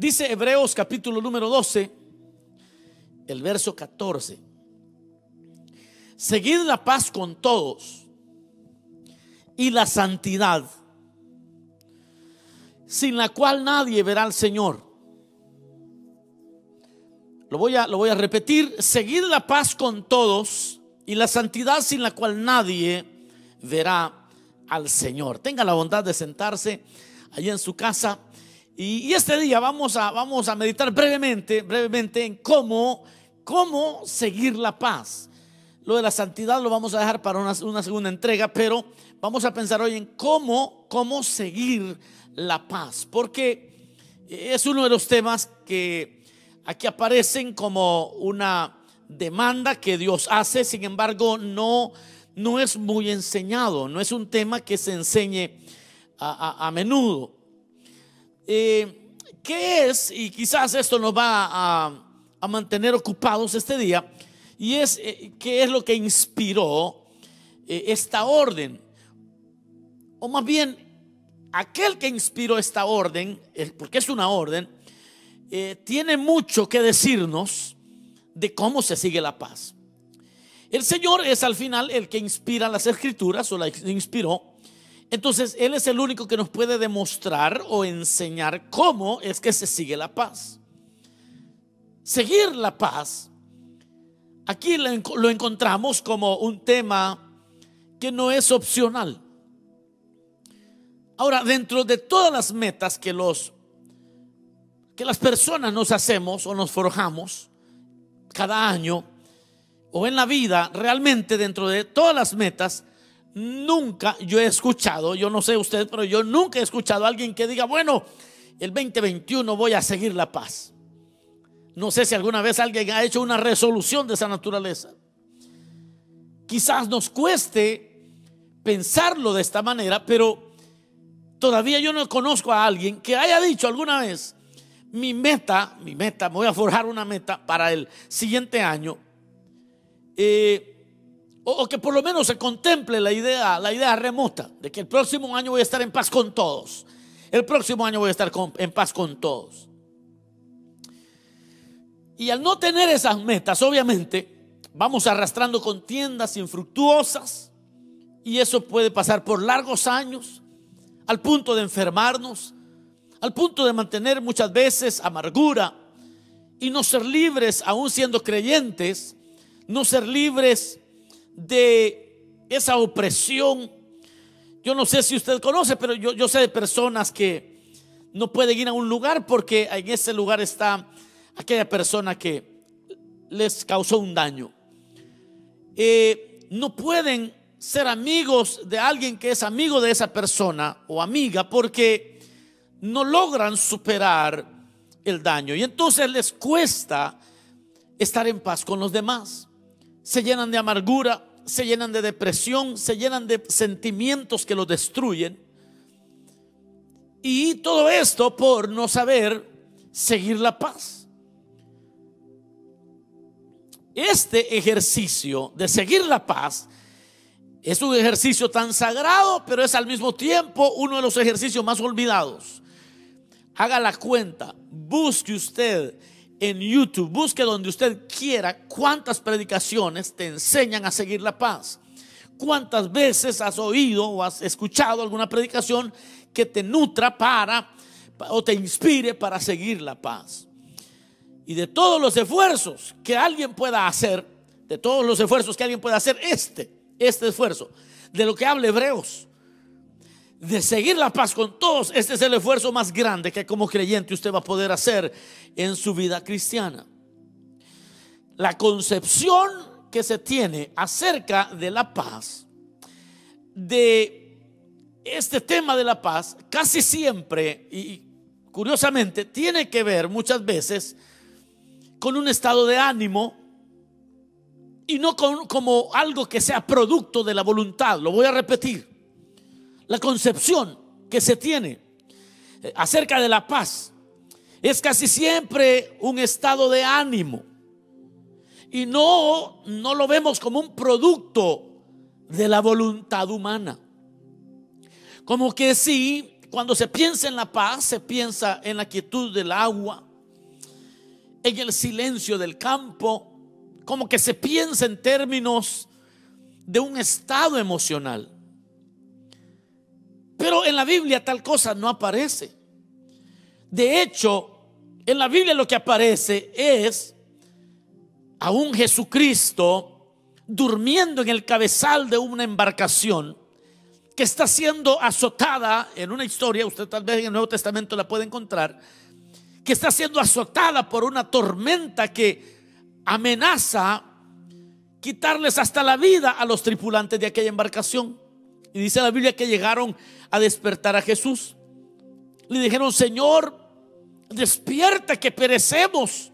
Dice Hebreos capítulo número 12, el verso 14. Seguid la paz con todos y la santidad, sin la cual nadie verá al Señor. Lo voy a, lo voy a repetir. Seguid la paz con todos y la santidad sin la cual nadie verá al Señor. Tenga la bondad de sentarse allí en su casa. Y, este día vamos a, vamos a meditar brevemente, brevemente en cómo, cómo seguir la paz. Lo de la santidad lo vamos a dejar para una, una segunda entrega, pero vamos a pensar hoy en cómo, cómo seguir la paz. Porque es uno de los temas que Aquí aparecen como una demanda que Dios hace, sin embargo, no, no es muy enseñado, no es un tema que se enseñe a, menudo. Eh, ¿Qué es? Y quizás esto nos va a, mantener ocupados este día, y es eh, qué es lo que inspiró eh, esta orden, o más bien aquel que inspiró esta orden, porque es una orden, eh, tiene mucho que decirnos de cómo se sigue la paz. El Señor es al final el que inspira las escrituras o la inspiró. Entonces Él es el único que nos puede demostrar o enseñar cómo es que se sigue la paz. Seguir la paz, aquí lo encontramos como un tema que no es opcional. Ahora, dentro de todas las metas que los que las personas nos hacemos o nos forjamos cada año o en la vida, realmente dentro de todas las metas, nunca yo he escuchado, yo no sé usted, pero yo nunca he escuchado a alguien que diga, bueno, el 2021 voy a seguir la paz. No sé si alguna vez alguien ha hecho una resolución de esa naturaleza. Quizás nos cueste pensarlo de esta manera, pero todavía yo no conozco a alguien que haya dicho alguna vez, mi meta, mi meta, me voy a forjar una meta para el siguiente año, eh, o, que por lo menos se contemple la idea, la idea remota de que el próximo año voy a estar en paz con todos. El próximo año voy a estar en paz con todos. Y al no tener esas metas, obviamente, vamos arrastrando contiendas infructuosas y eso puede pasar por largos años al punto de enfermarnos, al punto de mantener muchas veces amargura y no ser libres, aún siendo creyentes, no ser libres de esa opresión. Yo no sé si usted conoce, pero yo, yo sé de personas que no pueden ir a un lugar porque en ese lugar está aquella persona que les causó un daño. Eh, no pueden ser amigos de alguien que es amigo de esa persona o amiga porque no logran superar el daño y entonces les cuesta estar en paz con los demás. Se llenan de amargura, se llenan de depresión, se llenan de sentimientos que los destruyen. Y todo esto por no saber seguir la paz. Este ejercicio de seguir la paz es un ejercicio tan sagrado, pero es al mismo tiempo uno de los ejercicios más olvidados haga la cuenta, busque usted en YouTube, busque donde usted quiera cuántas predicaciones te enseñan a seguir la paz. ¿Cuántas veces has oído o has escuchado alguna predicación que te nutra para o te inspire para seguir la paz? Y de todos los esfuerzos que alguien pueda hacer, de todos los esfuerzos que alguien pueda hacer, este, este esfuerzo, de lo que habla Hebreos, de seguir la paz con todos, este es el esfuerzo más grande que como creyente usted va a poder hacer en su vida cristiana. La concepción que se tiene acerca de la paz, de este tema de la paz, casi siempre y curiosamente tiene que ver muchas veces con un estado de ánimo y no con, como algo que sea producto de la voluntad. Lo voy a repetir la concepción que se tiene eh, acerca de la paz es casi siempre un estado de ánimo. Y no, no lo vemos como un producto de la voluntad humana. Como que si cuando se piensa en la paz, se piensa en la quietud del agua, en el silencio del campo, como que se piensa en términos de un estado emocional. Pero en la Biblia tal cosa no aparece. De hecho, en la Biblia lo que aparece es a un Jesucristo durmiendo en el cabezal de una embarcación que está siendo azotada en una historia, usted tal vez en el Nuevo Testamento la puede encontrar, que está siendo azotada por una tormenta que amenaza quitarles hasta la vida a los tripulantes de aquella embarcación. Y dice la Biblia que llegaron a despertar a Jesús. Le dijeron, Señor, despierta que perecemos.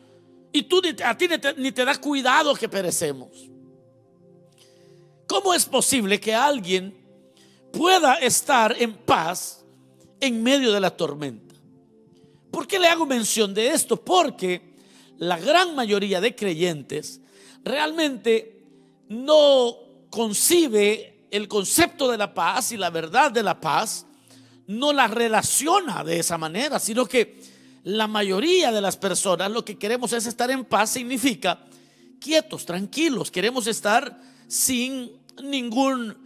Y tú a ti ni te, ni da cuidado que perecemos. ¿Cómo es posible que alguien pueda estar en paz en medio de la tormenta. ¿Por qué le hago mención de esto? Porque la gran mayoría de creyentes realmente no concibe el concepto de la paz y la verdad de la paz, no la relaciona de esa manera, sino que la mayoría de las personas lo que queremos es estar en paz, significa quietos, tranquilos, queremos estar sin ningún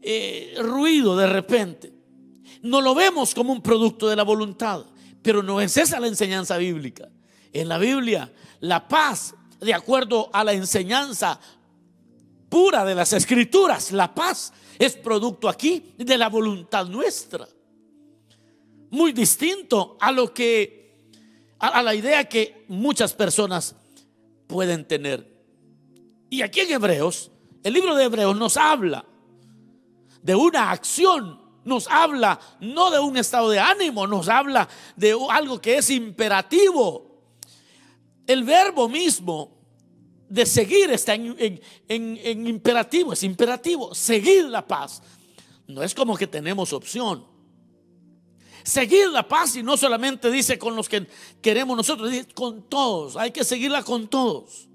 eh, ruido de repente. No lo vemos como un producto de la voluntad, pero no es esa la enseñanza bíblica. En la Biblia, la paz, de acuerdo a la enseñanza pura de las escrituras, la paz es producto aquí de la voluntad nuestra. Muy distinto a lo que, a, la idea que muchas personas pueden tener. Y aquí en Hebreos, el libro de Hebreos nos habla de una acción, nos habla no de un estado de ánimo, nos habla de algo que es imperativo. El verbo mismo de seguir está en, imperativo, es imperativo, seguir la paz. No es como que tenemos opción. Seguir la paz y no solamente dice con los que queremos nosotros, dice con todos, hay que seguirla con todos.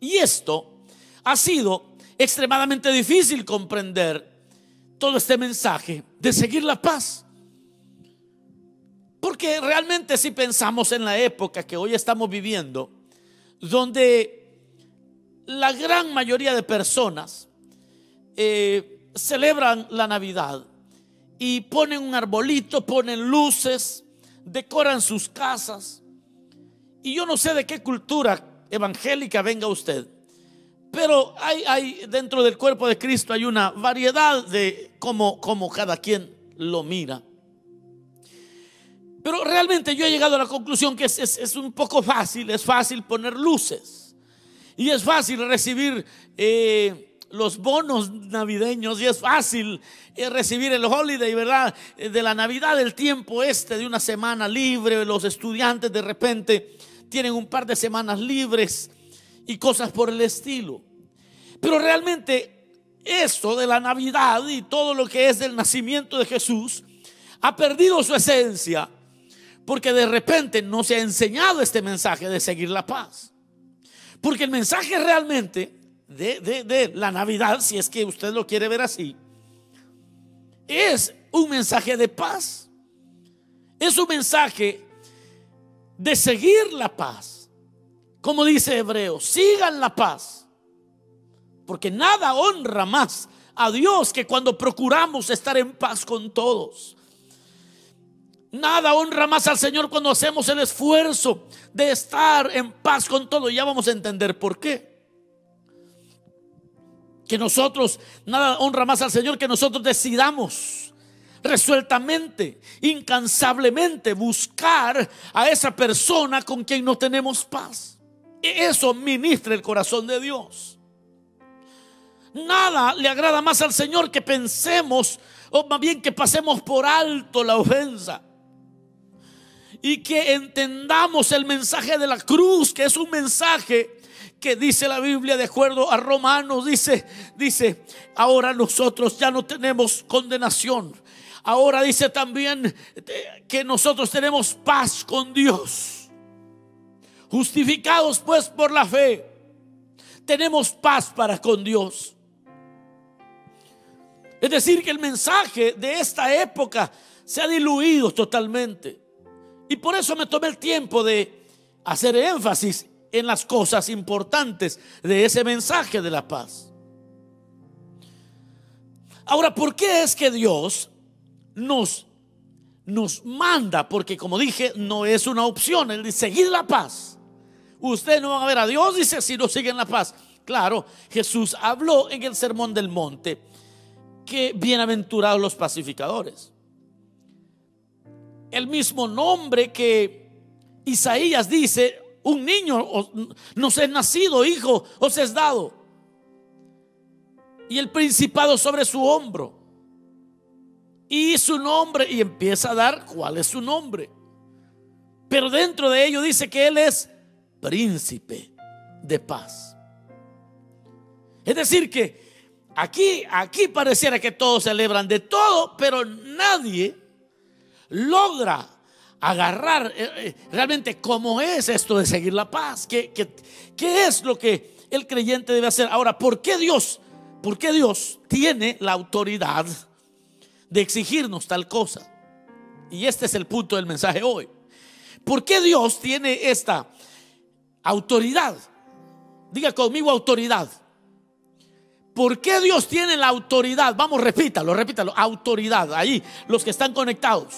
Y esto ha sido extremadamente difícil comprender todo este mensaje de seguir la paz. Porque realmente si pensamos en la época que hoy estamos viviendo, donde la gran mayoría de personas eh, celebran la Navidad y ponen un arbolito, ponen luces, decoran sus casas. Y yo no sé de qué cultura evangélica venga usted, pero hay, hay, dentro del cuerpo de Cristo hay una variedad de cómo, cómo cada quien lo mira. Pero realmente yo he llegado a la conclusión que es, es, un poco fácil, es fácil poner luces. Y es fácil recibir eh, los bonos navideños y es fácil eh, recibir el holiday, ¿verdad? Eh, de la Navidad, el tiempo este de una semana libre. Los estudiantes de repente tienen un par de semanas libres y cosas por el estilo. Pero realmente eso de la Navidad y todo lo que es del nacimiento de Jesús ha perdido su esencia porque de repente no se ha enseñado este mensaje de seguir la paz. Porque el mensaje realmente de, de la Navidad, si es que usted lo quiere ver así, es un mensaje de paz. Es un mensaje de seguir la paz. Como dice Hebreo, sigan la paz. Porque nada honra más a Dios que cuando procuramos estar en paz con todos. Nada honra más al Señor cuando hacemos el esfuerzo de estar en paz con todo. Ya vamos a entender por qué. Que nosotros, nada honra más al Señor que nosotros decidamos resueltamente, incansablemente buscar a esa persona con quien no tenemos paz. Y eso ministra el corazón de Dios. Nada le agrada más al Señor que pensemos, o más bien que pasemos por alto la ofensa. Y que entendamos el mensaje de la cruz, que es un mensaje que dice la Biblia de acuerdo a Romanos, dice, dice, ahora nosotros ya no tenemos condenación. Ahora dice también que nosotros tenemos paz con Dios. Justificados pues por la fe, tenemos paz para con Dios. Es decir, que el mensaje de esta época se ha diluido totalmente. Y por eso me tomé el tiempo de hacer énfasis en las cosas importantes de ese mensaje de la paz. Ahora, ¿por qué es que Dios nos, nos manda? Porque como dije, no es una opción, Él dice, seguir la paz. Ustedes no van a ver a Dios, dice, si no siguen la paz. Claro, Jesús habló en el Sermón del Monte que bienaventurados los pacificadores. El mismo nombre que Isaías dice, un niño nos es nacido, hijo, os es dado. Y el principado sobre su hombro. Y su nombre, y empieza a dar cuál es su nombre. Pero dentro de ello dice que Él es príncipe de paz. Es decir, que aquí, aquí pareciera que todos celebran de todo, pero nadie logra agarrar eh, eh, realmente cómo es esto de seguir la paz. ¿Qué, qué es lo que el creyente debe hacer? Ahora, ¿por qué Dios? ¿Por qué Dios tiene la autoridad de exigirnos tal cosa? Y este es el punto del mensaje hoy. ¿Por qué Dios tiene esta autoridad? Diga conmigo autoridad. ¿Por qué Dios tiene la autoridad? Vamos, repítalo, repítalo. Autoridad. Ahí, los que están conectados.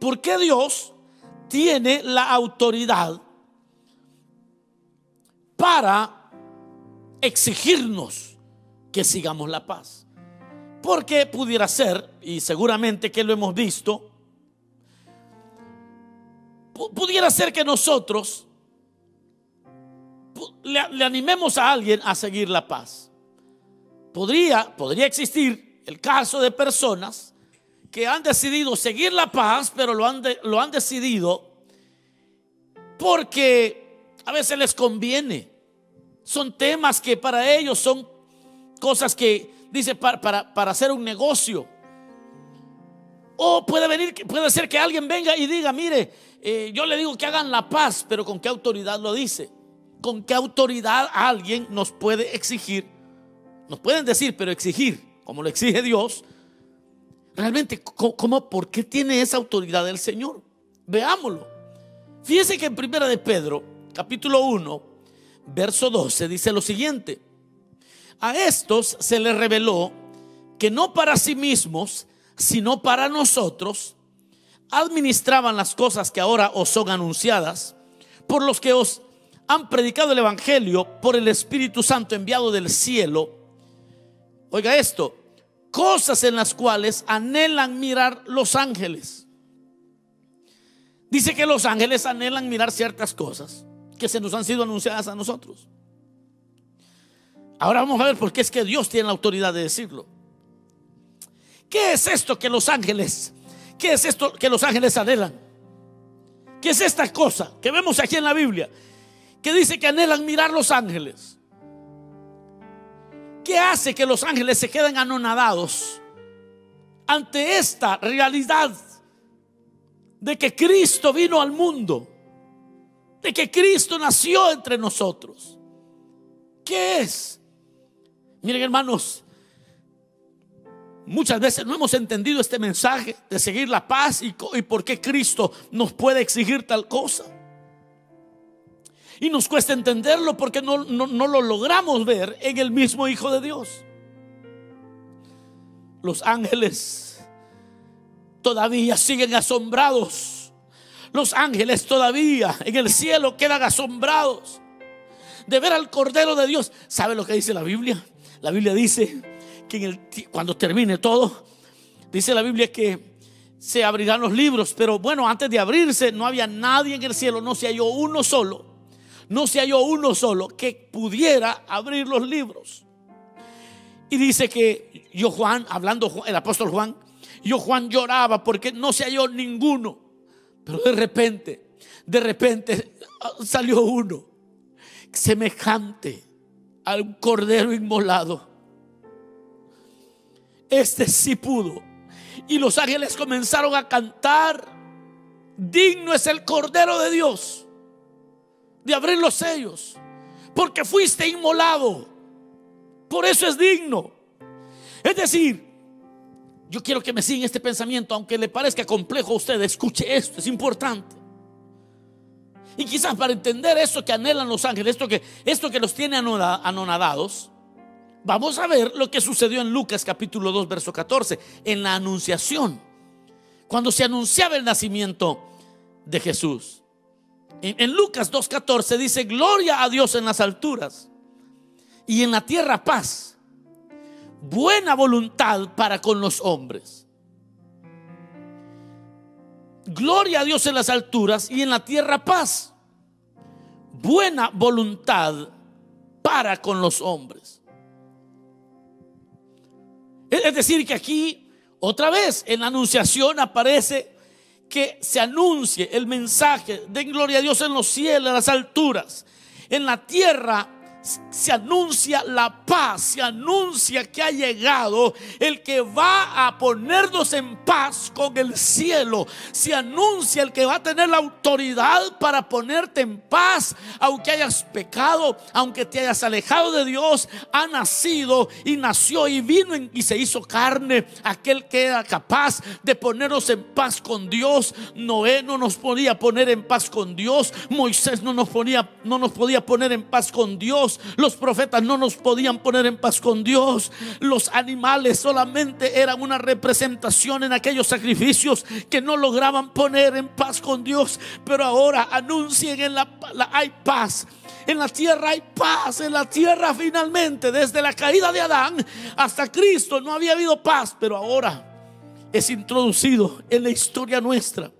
¿Por qué Dios tiene la autoridad para exigirnos que sigamos la paz? Porque pudiera ser, y seguramente que lo hemos visto, pudiera ser que nosotros le, animemos a alguien a seguir la paz. Podría, podría existir el caso de personas que han decidido seguir la paz, pero lo han, decidido porque a veces les conviene. Son temas que para ellos son cosas que, dice, para, para, hacer un negocio. O puede venir, puede ser que alguien venga y diga, mire, eh, yo le digo que hagan la paz, pero ¿con qué autoridad lo dice? con qué autoridad alguien nos puede exigir, nos pueden decir, pero exigir, como lo exige Dios, realmente, ¿cómo, por qué tiene esa autoridad el Señor? Veámoslo. Fíjese que en Primera de Pedro, capítulo 1, verso 12, dice lo siguiente. A estos se les reveló que no para sí mismos, sino para nosotros, administraban las cosas que ahora os son anunciadas, por los que os han predicado el Evangelio por el Espíritu Santo enviado del cielo. Oiga esto, cosas en las cuales anhelan mirar los ángeles. Dice que los ángeles anhelan mirar ciertas cosas que se nos han sido anunciadas a nosotros. Ahora vamos a ver por qué es que Dios tiene la autoridad de decirlo. ¿Qué es esto que los ángeles, qué es esto que los ángeles anhelan? ¿Qué es esta cosa que vemos aquí en la Biblia? que dice que anhelan mirar los ángeles. ¿Qué hace que los ángeles se queden anonadados ante esta realidad de que Cristo vino al mundo? De que Cristo nació entre nosotros. ¿Qué es? Miren hermanos, muchas veces no hemos entendido este mensaje de seguir la paz y, y por qué Cristo nos puede exigir tal cosa. Y nos cuesta entenderlo porque no, lo logramos ver en el mismo Hijo de Dios. Los ángeles todavía siguen asombrados. Los ángeles todavía en el cielo quedan asombrados de ver al Cordero de Dios. ¿Sabe lo que dice la Biblia? La Biblia dice que cuando termine todo, dice la Biblia que se abrirán los libros, pero bueno, antes de abrirse no había nadie en el cielo, no se halló uno solo no se halló uno solo que pudiera abrir los libros. Y dice que yo Juan, hablando el apóstol Juan, yo Juan lloraba porque no se halló ninguno. Pero de repente, de repente salió uno semejante al cordero inmolado. Este sí pudo. Y los ángeles comenzaron a cantar, digno es el cordero de Dios de abrir los sellos, porque fuiste inmolado. Por eso es digno. Es decir, Yo quiero que me sigan este pensamiento, aunque le parezca complejo a usted, escuche esto, es importante. Y quizás para entender eso que anhelan los ángeles, esto que, esto que los tiene anonadados, vamos a ver lo que sucedió en Lucas capítulo 2, verso 14, en la anunciación, cuando se anunciaba el nacimiento de Jesús. En, Lucas 2.14 dice, gloria a Dios en las alturas y en la tierra paz, buena voluntad para con los hombres. Gloria a Dios en las alturas y en la tierra paz, buena voluntad para con los hombres. Es decir, que aquí, otra vez, en la anunciación aparece que se anuncie el mensaje de gloria a Dios en los cielos, en las alturas, en la tierra se anuncia la paz, se anuncia que ha llegado el que va a ponernos en paz con el cielo, se anuncia el que va a tener la autoridad para ponerte en paz, aunque hayas pecado, aunque te hayas alejado de Dios, ha nacido y nació y vino y se hizo carne, aquel que era capaz de ponernos en paz con Dios. Noé no nos podía poner en paz con Dios, Moisés no nos podía, no nos podía poner en paz con Dios. Los profetas no nos podían poner en paz con Dios. Los animales solamente eran una representación en aquellos sacrificios que no lograban poner en paz con Dios. Pero ahora anuncien en la, hay paz. En la tierra hay paz, en la tierra finalmente, desde la caída de Adán hasta Cristo no había habido paz, pero ahora es introducido en la historia nuestra.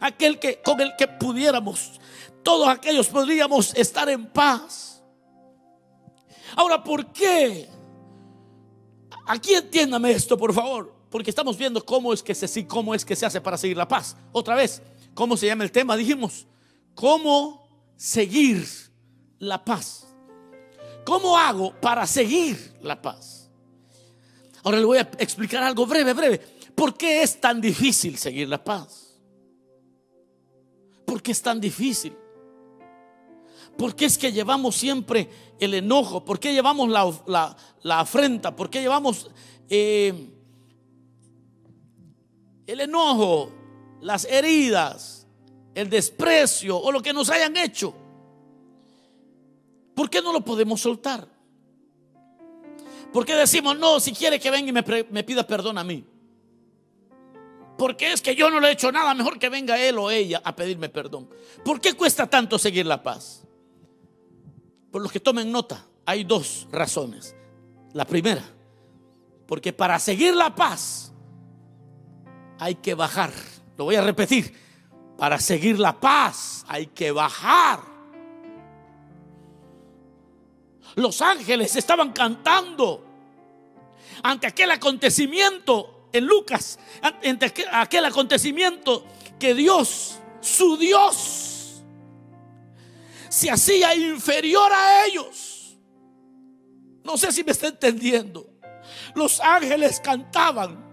Aquel que con el que pudiéramos, todos aquellos podríamos estar en paz. Ahora, ¿por qué? Aquí entiéndame esto, por favor, porque estamos viendo cómo es que se cómo es que se hace para seguir la paz. Otra vez, ¿cómo se llama el tema? Dijimos, ¿cómo seguir la paz? ¿Cómo hago para seguir la paz? Ahora le voy a explicar algo breve, breve. ¿Por qué es tan difícil seguir la paz? ¿Por qué es tan difícil? ¿Por qué es que llevamos siempre el enojo? ¿Por qué llevamos la, afrenta? ¿Por qué llevamos eh, el enojo, las heridas, el desprecio o lo que nos hayan hecho? ¿Por qué no lo podemos soltar? ¿Por qué decimos, no, si quiere que venga y me, me pida perdón a mí? Porque es que yo no le he hecho nada, mejor que venga él o ella a pedirme perdón. ¿Por qué cuesta tanto seguir la paz? Por los que tomen nota, hay dos razones. La primera, porque para seguir la paz hay que bajar. Lo voy a repetir. Para seguir la paz hay que bajar. Los ángeles estaban cantando ante aquel acontecimiento en Lucas, ante aquel acontecimiento que Dios, su Dios, se hacía inferior a ellos. No sé si me está entendiendo. Los ángeles cantaban.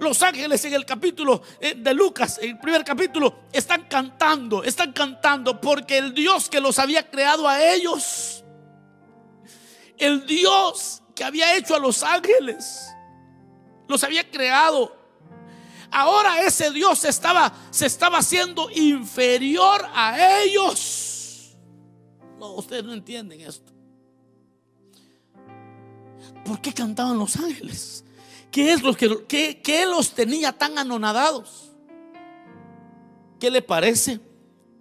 Los ángeles en el capítulo eh, de Lucas, en el primer capítulo, están cantando, están cantando porque el Dios que los había creado a ellos, el Dios que había hecho a los ángeles, los había creado ahora ese Dios estaba, se estaba haciendo inferior a ellos. Ustedes no entienden esto. ¿Por qué cantaban los ángeles? ¿Qué es lo que, qué, los tenía tan anonadados? ¿Qué le parece?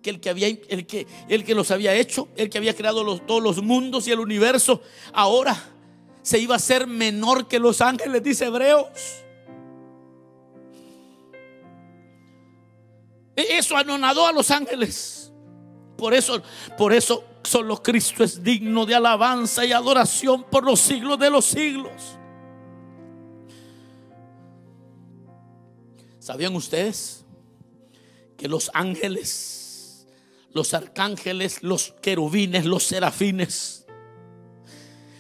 Que el que, había, el que, el que los había hecho, el que había creado los, todos los mundos y el universo, ahora se iba a ser menor que los ángeles, dice Hebreos. E-, eso anonadó a los ángeles. Por eso, por eso solo Cristo es digno de alabanza y adoración por los siglos de los siglos. ¿Sabían ustedes que los ángeles, los arcángeles, los querubines, los serafines,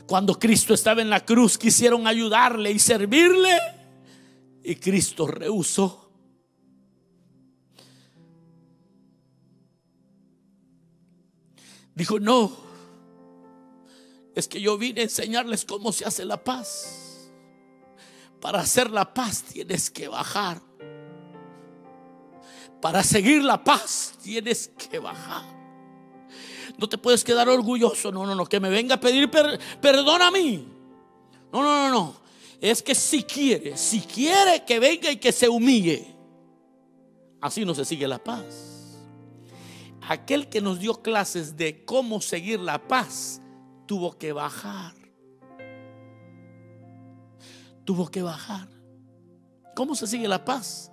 cuando Cristo estaba en la cruz quisieron ayudarle y servirle y Cristo rehusó? Dijo, no, es que yo vine a enseñarles cómo se hace la paz. para hacer la paz tienes que bajar. Para seguir la paz tienes que bajar. No te puedes quedar orgulloso. No, no, no. Que me venga a pedir perdón a mí. No, no, no, no. Es que si quiere, si quiere que venga y que se humille. Así no se sigue la paz. Aquel que nos dio clases de cómo seguir la paz tuvo que bajar. Tuvo que bajar. ¿Cómo se sigue la paz?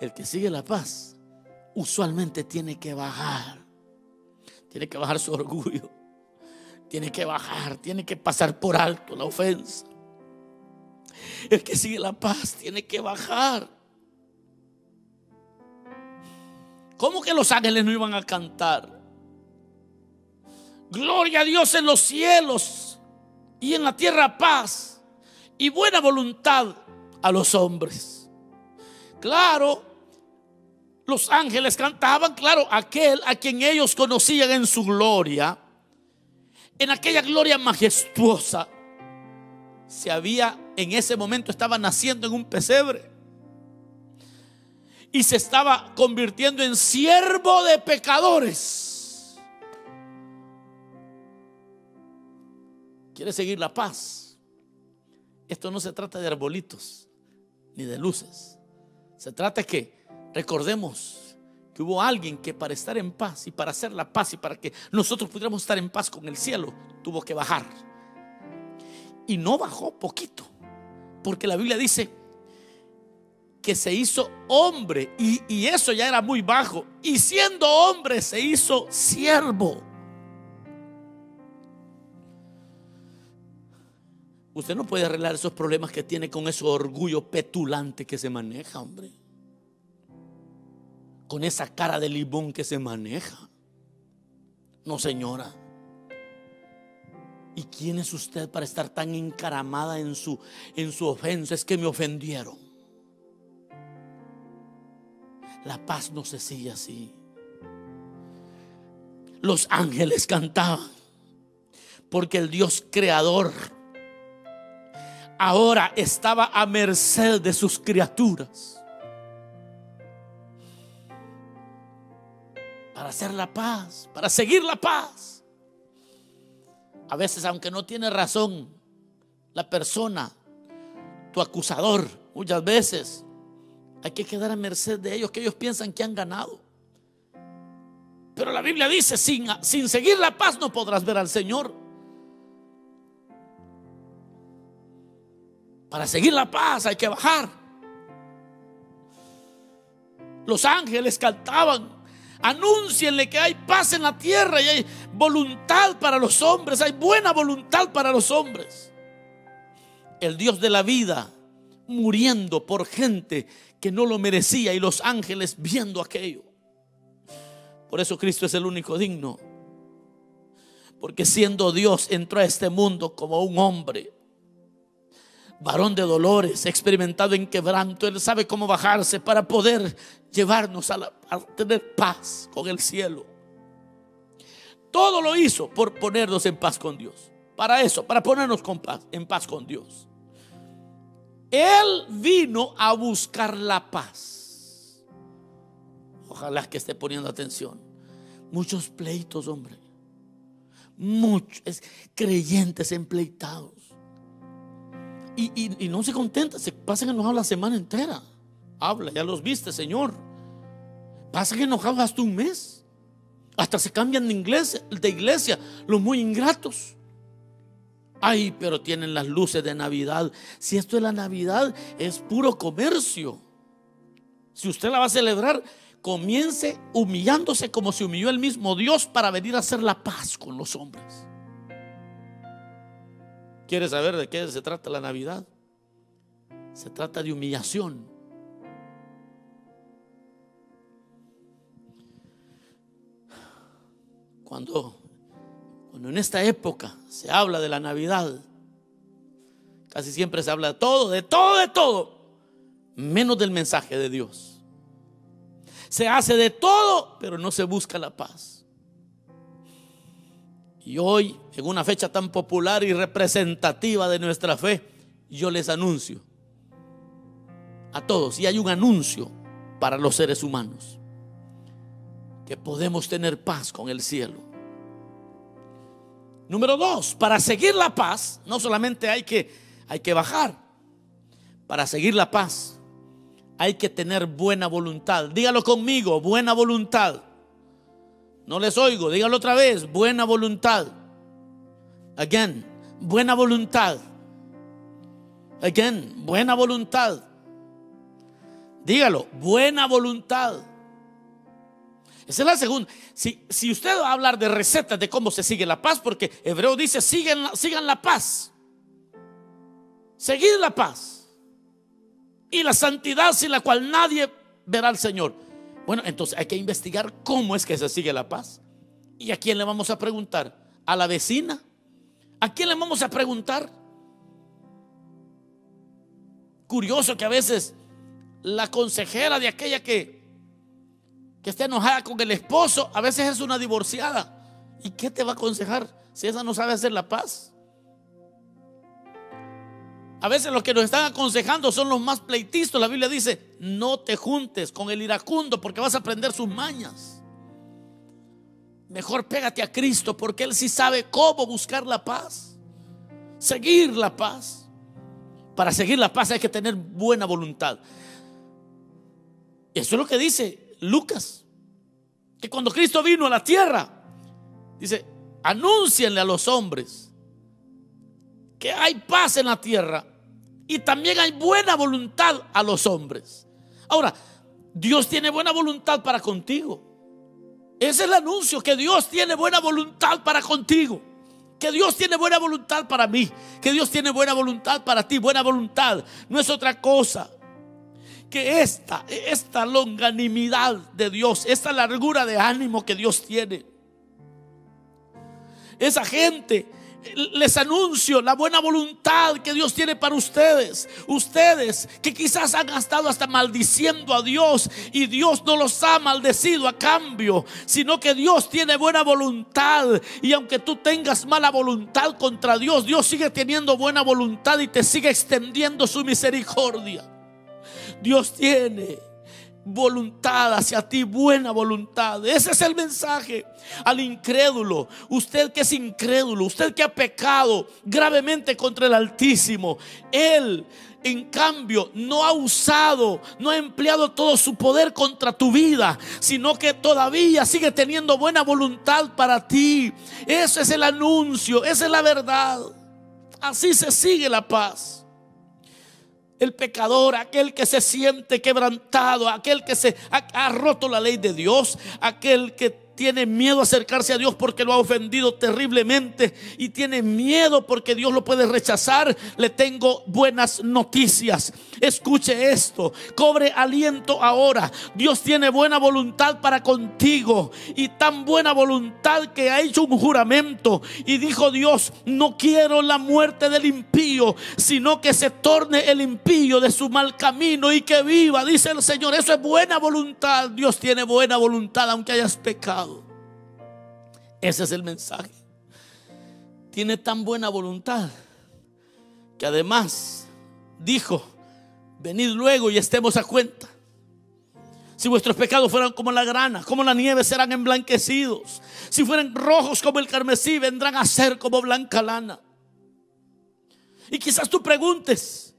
El que sigue la paz usualmente tiene que bajar. Tiene que bajar su orgullo. Tiene que bajar, tiene que pasar por alto la ofensa. El que sigue la paz tiene que bajar. ¿Cómo que los ángeles no iban a cantar? Gloria a Dios en los cielos y en la tierra paz y buena voluntad a los hombres. Claro, los ángeles cantaban, claro, aquel a quien ellos conocían en su gloria, en aquella gloria majestuosa, se había en ese momento estaba naciendo en un pesebre y se estaba convirtiendo en siervo de pecadores. Quiere seguir la paz. Esto no se trata de arbolitos ni de luces. Se trata que Recordemos que hubo alguien que para estar en paz y para hacer la paz y para que nosotros pudiéramos estar en paz con el cielo, tuvo que bajar. Y no bajó poquito, porque la Biblia dice que se hizo hombre y, y eso ya era muy bajo. Y siendo hombre se hizo siervo. Usted no puede arreglar esos problemas que tiene con ese orgullo petulante que se maneja, hombre con esa cara de limón que se maneja. No, señora. ¿Y quién es usted para estar tan encaramada en su, en su ofensa? Es que me ofendieron. La paz no se sigue así. Los ángeles cantaban porque el Dios creador ahora estaba a merced de sus criaturas. para hacer la paz, para seguir la paz. A veces, aunque no tiene razón la persona, tu acusador, muchas veces hay que quedar a merced de ellos, que ellos piensan que han ganado. Pero la Biblia dice, sin, sin seguir la paz no podrás ver al Señor. Para seguir la paz hay que bajar. Los ángeles cantaban Anúncienle que hay paz en la tierra y hay voluntad para los hombres, hay buena voluntad para los hombres. El Dios de la vida muriendo por gente que no lo merecía y los ángeles viendo aquello. Por eso Cristo es el único digno. Porque siendo Dios entró a este mundo como un hombre varón de dolores, experimentado en quebranto, Él sabe cómo bajarse para poder llevarnos a, tener paz con el cielo. Todo lo hizo por ponernos en paz con Dios. Para eso, para ponernos con paz, en paz con Dios. Él vino a buscar la paz. Ojalá que esté poniendo atención. Muchos pleitos, hombre. Muchos creyentes empleitados y, no se contenta, se pasan enojados la semana entera. Habla, ya los viste, Señor. Pasan enojados hasta un mes. Hasta se cambian de iglesia, de iglesia los muy ingratos. Ay, pero tienen las luces de Navidad. Si esto es la Navidad, es puro comercio. Si usted la va a celebrar, comience humillándose como se humilló el mismo Dios para venir a hacer la paz con los hombres. ¿Quiere saber de qué se trata la Navidad? Se trata de humillación. Cuando, cuando en esta época se habla de la Navidad, casi siempre se habla de todo, de todo, de todo, menos del mensaje de Dios. Se hace de todo, pero no se busca la paz. Y hoy, en una fecha tan popular y representativa de nuestra fe, yo les anuncio a todos y hay un anuncio para los seres humanos que podemos tener paz con el cielo. Número dos, para seguir la paz, no solamente hay que, hay que bajar, para seguir la paz hay que tener buena voluntad. Dígalo conmigo, buena voluntad. No les oigo, dígalo otra vez, buena voluntad. Again, buena voluntad. Again, buena voluntad. Dígalo, buena voluntad. Esa es la segunda. Si, si, usted va a hablar de recetas de cómo se sigue la paz, porque Hebreo dice, sigan, sigan la paz. Seguid la paz. Y la santidad sin la cual nadie verá al Señor. Bueno, entonces hay que investigar cómo es que se sigue la paz. ¿Y a quién le vamos a preguntar? ¿A la vecina? ¿A quién le vamos a preguntar? Curioso que a veces la consejera de aquella que, que está enojada con el esposo, a veces es una divorciada. ¿Y qué te va a aconsejar si esa no sabe hacer la paz? A veces los que nos están aconsejando son los más pleitistas. La Biblia dice, no te juntes con el iracundo porque vas a aprender sus mañas. Mejor pégate a Cristo porque Él sí sabe cómo buscar la paz. Seguir la paz. Para seguir la paz hay que tener buena voluntad. Eso es lo que dice Lucas. Que cuando Cristo vino a la tierra, dice, anúncienle a los hombres que hay paz en la tierra y también hay buena voluntad a los hombres. Ahora, Dios tiene buena voluntad para contigo. Ese es el anuncio, que Dios tiene buena voluntad para contigo. Que Dios tiene buena voluntad para mí. Que Dios tiene buena voluntad para ti. Buena voluntad no es otra cosa que esta, esta longanimidad de Dios, esta largura de ánimo que Dios tiene. Esa gente les anuncio la buena voluntad que Dios tiene para ustedes. Ustedes que quizás han estado hasta maldiciendo a Dios y Dios no los ha maldecido a cambio, sino que Dios tiene buena voluntad. Y aunque tú tengas mala voluntad contra Dios, Dios sigue teniendo buena voluntad y te sigue extendiendo su misericordia. Dios tiene voluntad hacia ti, buena voluntad. Ese es el mensaje al incrédulo. Usted que es incrédulo, usted que ha pecado gravemente contra el Altísimo, Él en cambio, no ha usado, no ha empleado todo su poder contra tu vida, sino que todavía sigue teniendo buena voluntad para ti. Ese es el anuncio, esa es la verdad. Así se sigue la paz el pecador, aquel que se siente quebrantado, aquel que se ha, roto la ley de Dios, aquel que tiene miedo a acercarse a Dios porque lo ha ofendido terriblemente y tiene miedo porque Dios lo puede rechazar, le tengo buenas noticias. Escuche esto, cobre aliento ahora. Dios tiene buena voluntad para contigo y tan buena voluntad que ha hecho un juramento y dijo Dios, no quiero la muerte del impío, sino que se torne el impío de su mal camino y que viva, dice el Señor. Eso es buena voluntad. Dios tiene buena voluntad aunque hayas pecado. Ese es el mensaje. Tiene tan buena voluntad que además dijo, venid luego y estemos a cuenta. Si vuestros pecados fueran como la grana, como la nieve, serán emblanquecidos. Si fueran rojos como el carmesí, vendrán a ser como blanca lana. Y quizás tú preguntes,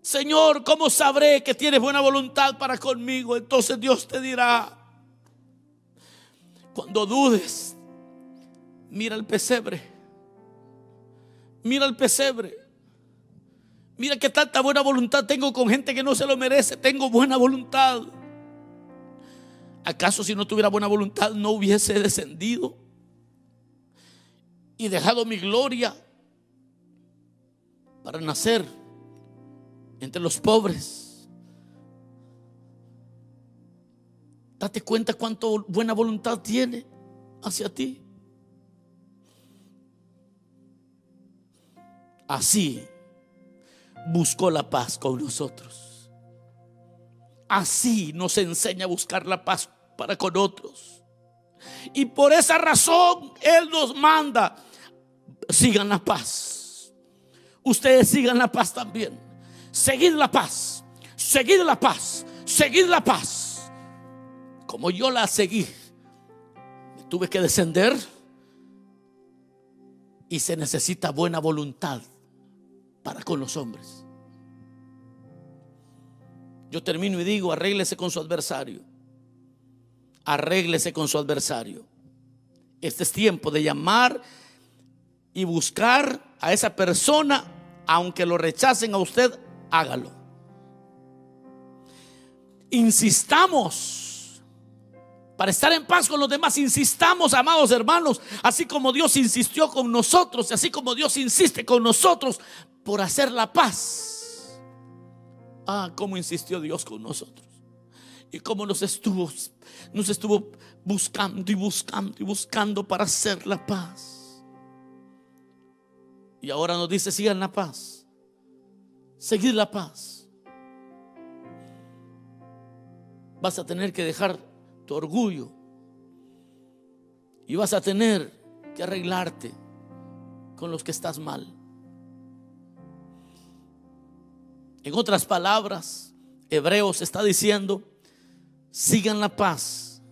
Señor, ¿cómo sabré que tienes buena voluntad para conmigo? Entonces Dios te dirá, cuando dudes, mira el pesebre. Mira el pesebre. Mira qué tanta buena voluntad tengo con gente que no se lo merece. Tengo buena voluntad. ¿Acaso si no tuviera buena voluntad no hubiese descendido y dejado mi gloria para nacer entre los pobres? Date cuenta cuánto buena voluntad tiene hacia ti. Así buscó la paz con nosotros. Así nos enseña a buscar la paz para con otros. Y por esa razón Él nos manda, sigan la paz. Ustedes sigan la paz también. Seguid la paz. seguid la paz, seguid la paz. Como yo la seguí, tuve que descender y se necesita buena voluntad para con los hombres. Yo termino y digo, arréglese con su adversario. Arréglese con su adversario. Este es tiempo de llamar y buscar a esa persona, aunque lo rechacen a usted, hágalo. Insistamos para estar en paz con los demás, insistamos, amados hermanos, así como Dios insistió con nosotros, así como Dios insiste con nosotros por hacer la paz. Ah, cómo insistió Dios con nosotros. Y cómo nos estuvo, nos estuvo buscando y buscando y buscando para hacer la paz. Y ahora nos dice, sigan la paz. Seguir la paz. Vas a tener que dejar tu orgullo. Y vas a tener que arreglarte con los que estás mal. En otras palabras, Hebreos está diciendo, sigan la paz,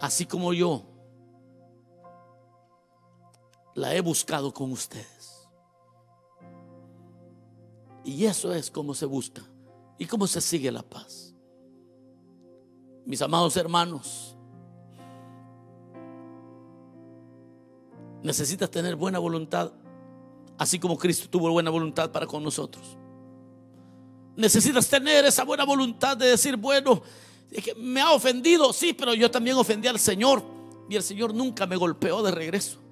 así como yo la he buscado con ustedes. Y eso es como se busca y cómo se sigue la paz. Mis amados hermanos, necesitas tener buena voluntad, así como Cristo tuvo buena voluntad para con nosotros. Necesitas tener esa buena voluntad de decir, bueno, me ha ofendido, sí, pero yo también ofendí al Señor y el Señor nunca me golpeó de regreso.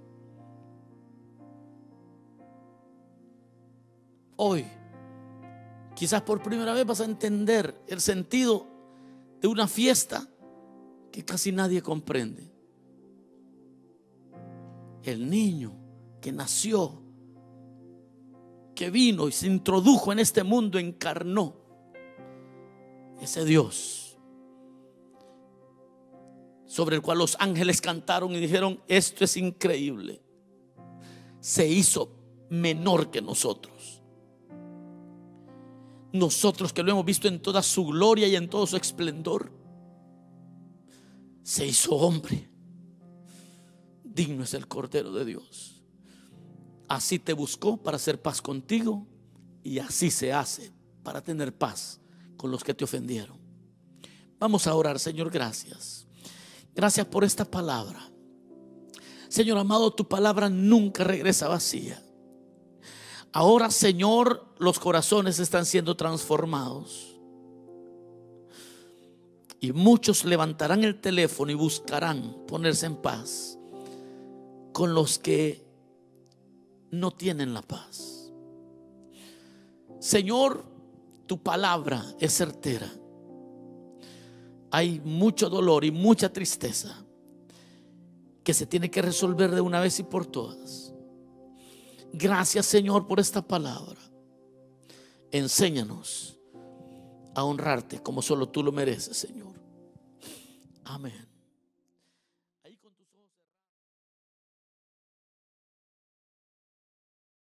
Hoy, quizás por primera vez vas a entender el sentido de una fiesta que casi nadie comprende. El niño que nació que vino y se introdujo en este mundo, encarnó ese Dios sobre el cual los ángeles cantaron y dijeron, esto es increíble. Se hizo menor que nosotros. Nosotros que lo hemos visto en toda su gloria y en todo su esplendor, se hizo hombre. Digno es el Cordero de Dios. Así te buscó para hacer paz contigo y así se hace para tener paz con los que te ofendieron. Vamos a orar, Señor, gracias. Gracias por esta palabra. Señor amado, tu palabra nunca regresa vacía. Ahora, Señor, los corazones están siendo transformados. Y muchos levantarán el teléfono y buscarán ponerse en paz con los que no tienen la paz. Señor, tu palabra es certera. Hay mucho dolor y mucha tristeza que se tiene que resolver de una vez y por todas. Gracias Señor por esta palabra. Enséñanos a honrarte como solo tú lo mereces, Señor. Amén.